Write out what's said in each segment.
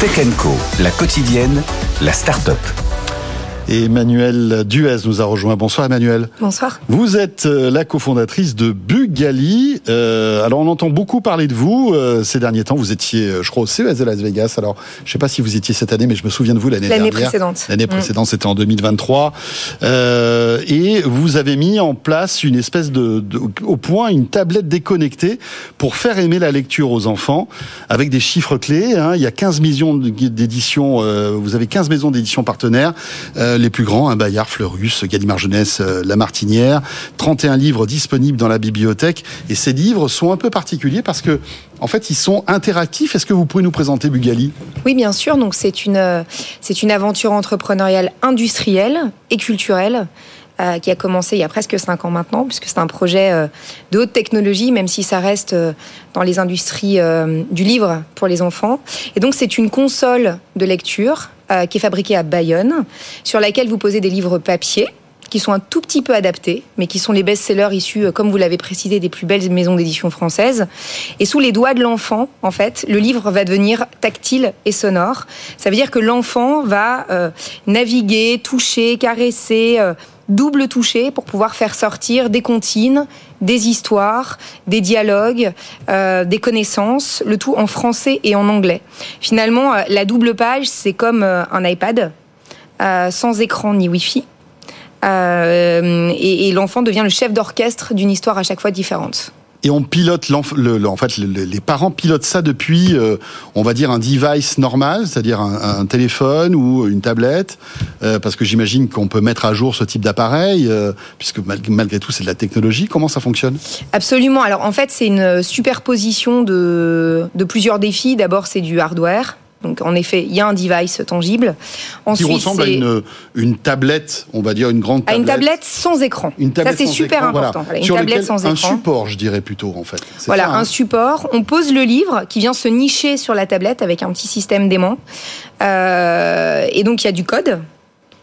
Tech Co, la quotidienne, la start-up. Et Emmanuel Duez nous a rejoint. Bonsoir Emmanuel. Bonsoir. Vous êtes euh, la cofondatrice de Bugali. Euh, alors on entend beaucoup parler de vous euh, ces derniers temps. Vous étiez, je crois, au CES de Las Vegas. Alors je ne sais pas si vous étiez cette année, mais je me souviens de vous l'année dernière. L'année précédente. L'année mm. précédente, c'était en 2023. et vous avez mis en place une espèce de, au point une tablette déconnectée pour faire aimer la lecture aux enfants avec des chiffres clés. Hein. Il y a 15 millions d'éditions. vous avez 15 maisons d'édition partenaires les plus grands, un Bayard, Fleurus, Gallimard Jeunesse, euh, La Martinière, 31 livres disponibles dans la bibliothèque. Et ces livres sont un peu particuliers parce que, en fait, ils sont interactifs. Est-ce que vous pouvez nous présenter Bugali? Oui, bien sûr. Donc, c'est une, euh, c'est une aventure entrepreneuriale industrielle et culturelle. Euh, qui a commencé il y a presque cinq ans maintenant, puisque c'est un projet de haute technologie, même si ça reste dans les industries du livre pour les enfants. Et donc c'est une console de lecture euh, qui est fabriquée à Bayonne, sur laquelle vous posez des livres papier qui sont un tout petit peu adaptés, mais qui sont les best-sellers issus, euh, comme vous l'avez précisé, des plus belles maisons d'édition françaises. Et sous les doigts de l'enfant, en fait, le livre va devenir tactile et sonore. Ça veut dire que l'enfant va euh, naviguer, toucher, caresser, double toucher pour pouvoir faire sortir des comptines, des histoires, des dialogues, euh, des connaissances, le tout en français et en anglais. Finalement, euh, la double page, c'est comme euh, un iPad, sans écran ni Wi-Fi. Et l'enfant devient le chef d'orchestre d'une histoire à chaque fois différente. Et on pilote le, en fait les parents pilotent ça depuis euh, on va dire un device normal c'est-à-dire un, téléphone ou une tablette euh, parce que j'imagine qu'on peut mettre à jour ce type d'appareil euh, puisque malgré tout c'est de la technologie. Comment ça fonctionne? Absolument. Alors en fait c'est une superposition de, de plusieurs défis. D'abord c'est du hardware donc en effet, il y a un device tangible. Ensuite, qui ressemble à une, une, tablette, on va dire une grande tablette. À une tablette sans écran. Une tablette Ça c'est super important. Une Sur tablette sans écran. Un support, je dirais plutôt en fait. Voilà, un hein support. On pose le livre qui vient se nicher sur la tablette avec un petit système d'aimant. Euh, et donc il y a du code,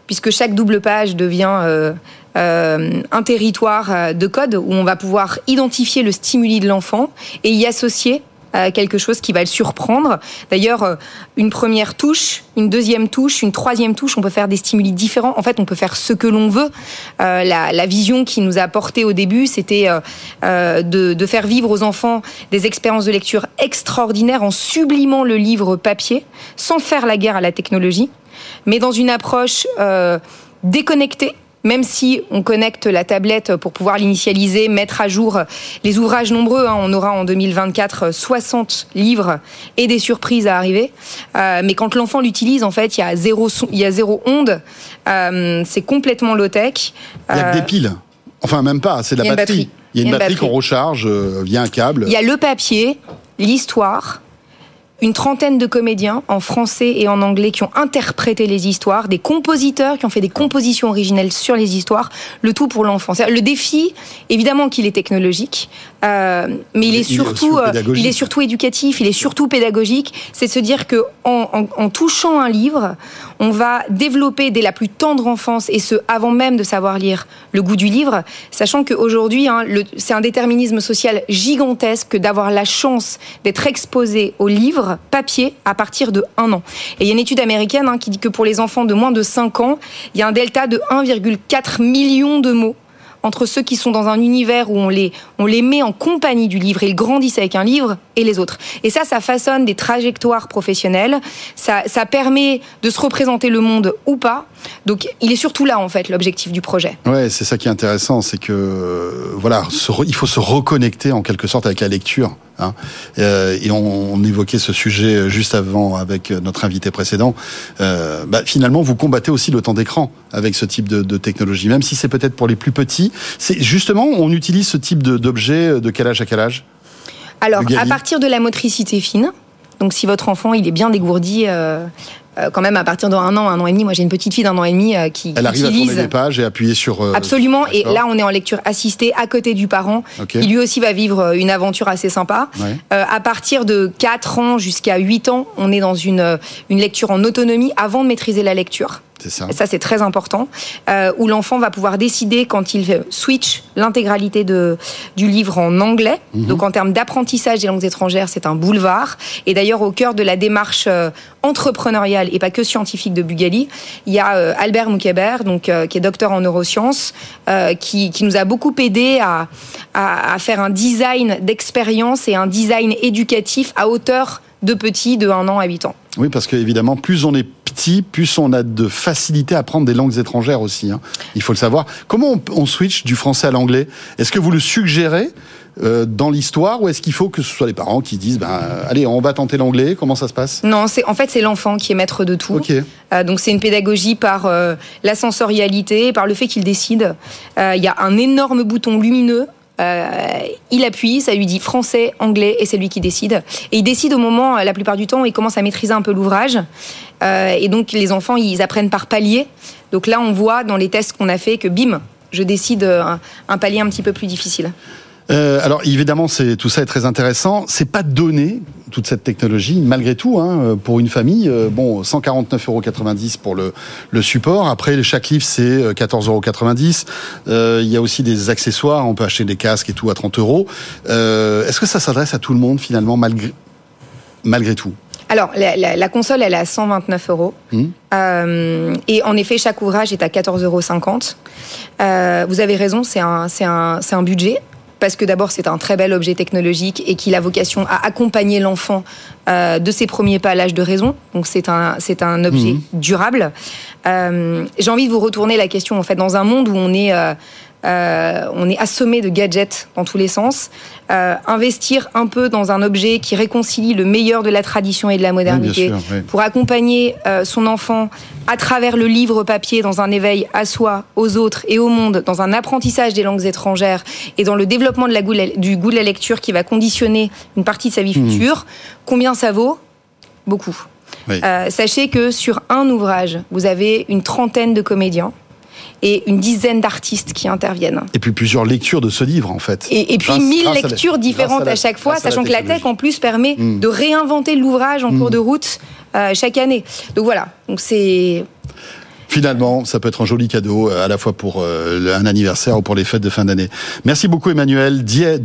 puisque chaque double page devient euh, euh, un territoire de code où on va pouvoir identifier le stimuli de l'enfant et y associer quelque chose qui va le surprendre. D'ailleurs, euh, une première touche, une deuxième touche, une troisième touche, on peut faire des stimuli différents. En fait, on peut faire ce que l'on veut. Euh, la, vision qui nous a porté au début, c'était euh, de, faire vivre aux enfants des expériences de lecture extraordinaires en sublimant le livre papier, sans faire la guerre à la technologie, mais dans une approche déconnectée même si on connecte la tablette pour pouvoir l'initialiser, mettre à jour les ouvrages nombreux, hein, on aura en 2024 60 livres et des surprises à arriver. Euh, mais quand l'enfant l'utilise, en fait, il y a zéro, il y a zéro onde. Euh, c'est complètement low-tech. Il y a que des euh, piles. Enfin, même pas, c'est de la batterie. Il y a une, batterie qu'on recharge via un câble. Il y a le papier, l'histoire, une trentaine de comédiens en français et en anglais qui ont interprété les histoires, des compositeurs qui ont fait des compositions originelles sur les histoires, le tout pour l'enfant. Le défi, évidemment qu'il est technologique, euh, mais il, est surtout, euh, il est surtout éducatif, il est surtout pédagogique. C'est se dire que en, en, touchant un livre, on va développer dès la plus tendre enfance et ce avant même de savoir lire le goût du livre, sachant qu'aujourd'hui, hein, c'est un déterminisme social gigantesque d'avoir la chance d'être exposé au livre papier à partir de 1 an. Et il y a une étude américaine hein, qui dit que pour les enfants de moins de 5 ans, il y a un delta de 1,4 million de mots entre ceux qui sont dans un univers où on les, on les met en compagnie du livre et ils grandissent avec un livre et les autres. Et ça, ça façonne des trajectoires professionnelles, ça, ça permet de se représenter le monde ou pas. Donc il est surtout là, en fait, l'objectif du projet. Ouais, c'est ça qui est intéressant, c'est que, voilà, il faut se reconnecter en quelque sorte avec la lecture. Hein. Euh, et on, évoquait ce sujet juste avant avec notre invité précédent. Euh, bah, finalement, vous combattez aussi le temps d'écran avec ce type de, de technologie, même si c'est peut-être pour les plus petits. C'est justement, on utilise ce type d'objet de quel âge à quel âge Alors, à partir de la motricité fine. Donc, si votre enfant il est bien dégourdi, euh, euh, quand même à partir d'un an, un an et demi. Moi, j'ai une petite fille d'un an et demi euh, qui, Elle arrive à tourner des pages et appuyer sur. Euh, Absolument. Et là, on est en lecture assistée à côté du parent, qui lui aussi va vivre une aventure assez sympa. à partir de 4 ans jusqu'à 8 ans, on est dans une, une lecture en autonomie avant de maîtriser la lecture. Ça. Ça, c'est très important. Euh, où l'enfant va pouvoir décider quand il switch l'intégralité du livre en anglais. Mhm. Donc, en termes d'apprentissage des langues étrangères, c'est un boulevard. Et d'ailleurs, au cœur de la démarche euh, entrepreneuriale et pas que scientifique de Bugali, il y a euh, Albert Moukébert, donc, qui est docteur en neurosciences, qui, qui nous a beaucoup aidé à, à, à faire un design d'expérience et un design éducatif à hauteur de petits de 1 an à 8 ans. Oui, parce que évidemment, plus on est plus on a de facilité à apprendre des langues étrangères aussi. hein. Il faut le savoir. Comment on, on switch du français à l'anglais? Est-ce que vous le suggérez euh, dans l'histoire ou est-ce qu'il faut que ce soit les parents qui disent ben, euh, allez, on va tenter l'anglais Comment ça se passe? Non, c'est en fait c'est l'enfant qui est maître de tout. Euh, donc c'est une pédagogie par euh, la sensorialité, par le fait qu'il décide. Il y a un énorme bouton lumineux. Euh, il appuie, ça lui dit français, anglais, et c'est lui qui décide. Et il décide au moment, euh, la plupart du temps, il commence à maîtriser un peu l'ouvrage. Euh, et donc les enfants, ils apprennent par palier. Donc là, on voit dans les tests qu'on a fait que bim, je décide un, un palier un petit peu plus difficile. Euh, alors évidemment, c'est tout ça est très intéressant. C'est pas donné toute cette technologie, malgré tout, hein, pour une famille. euh, bon, 149,90 euros pour le, le support. Après, chaque livre c'est euh, 14,90 euros. Euh, Il y a aussi des accessoires. On peut acheter des casques et tout à 30 euros. Euh, Est-ce que ça s'adresse à tout le monde finalement, malgré malgré tout? Alors, la, la- la console, elle est à 129 euros. Euh, et en effet, chaque ouvrage est à 14,50 euros. Euh, vous avez raison, c'est un, un, c'est un budget. Parce que d'abord, c'est un très bel objet technologique et qu'il a vocation à accompagner l'enfant euh, de ses premiers pas à l'âge de raison. Donc, c'est un, c'est un objet Mhm. durable. Euh, J'ai envie de vous retourner la question. En fait, dans un monde où on est, euh, on est assommé de gadgets dans tous les sens, euh, investir un peu dans un objet qui réconcilie le meilleur de la tradition et de la modernité, sûr, oui. pour accompagner euh, son enfant à travers le livre papier dans un éveil à soi, aux autres et au monde, dans un apprentissage des langues étrangères et dans le développement de la goût du goût de la lecture qui va conditionner une partie de sa vie Mmh. future. Combien ça vaut? Beaucoup. Oui. Euh, sachez que sur un ouvrage, vous avez une trentaine de comédiens et une dizaine d'artistes qui interviennent. Et puis plusieurs lectures de ce livre en fait. Et, et puis Grâce- mille grâce à la- lectures différentes à la- à, chaque fois, la sachant que la tech en plus permet Mm. de réinventer l'ouvrage en cours de route euh, chaque année. Donc voilà, donc c'est Finalement, ça peut être un joli cadeau euh, à la fois pour euh, un anniversaire ou pour les fêtes de fin d'année. Merci beaucoup Emmanuel Duez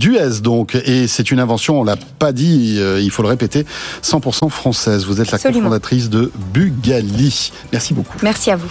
donc et c'est une invention, on l'a pas dit, euh, il faut le répéter, 100% française. Vous êtes la Absolument. cofondatrice de Bugali. Merci beaucoup. merci à vous.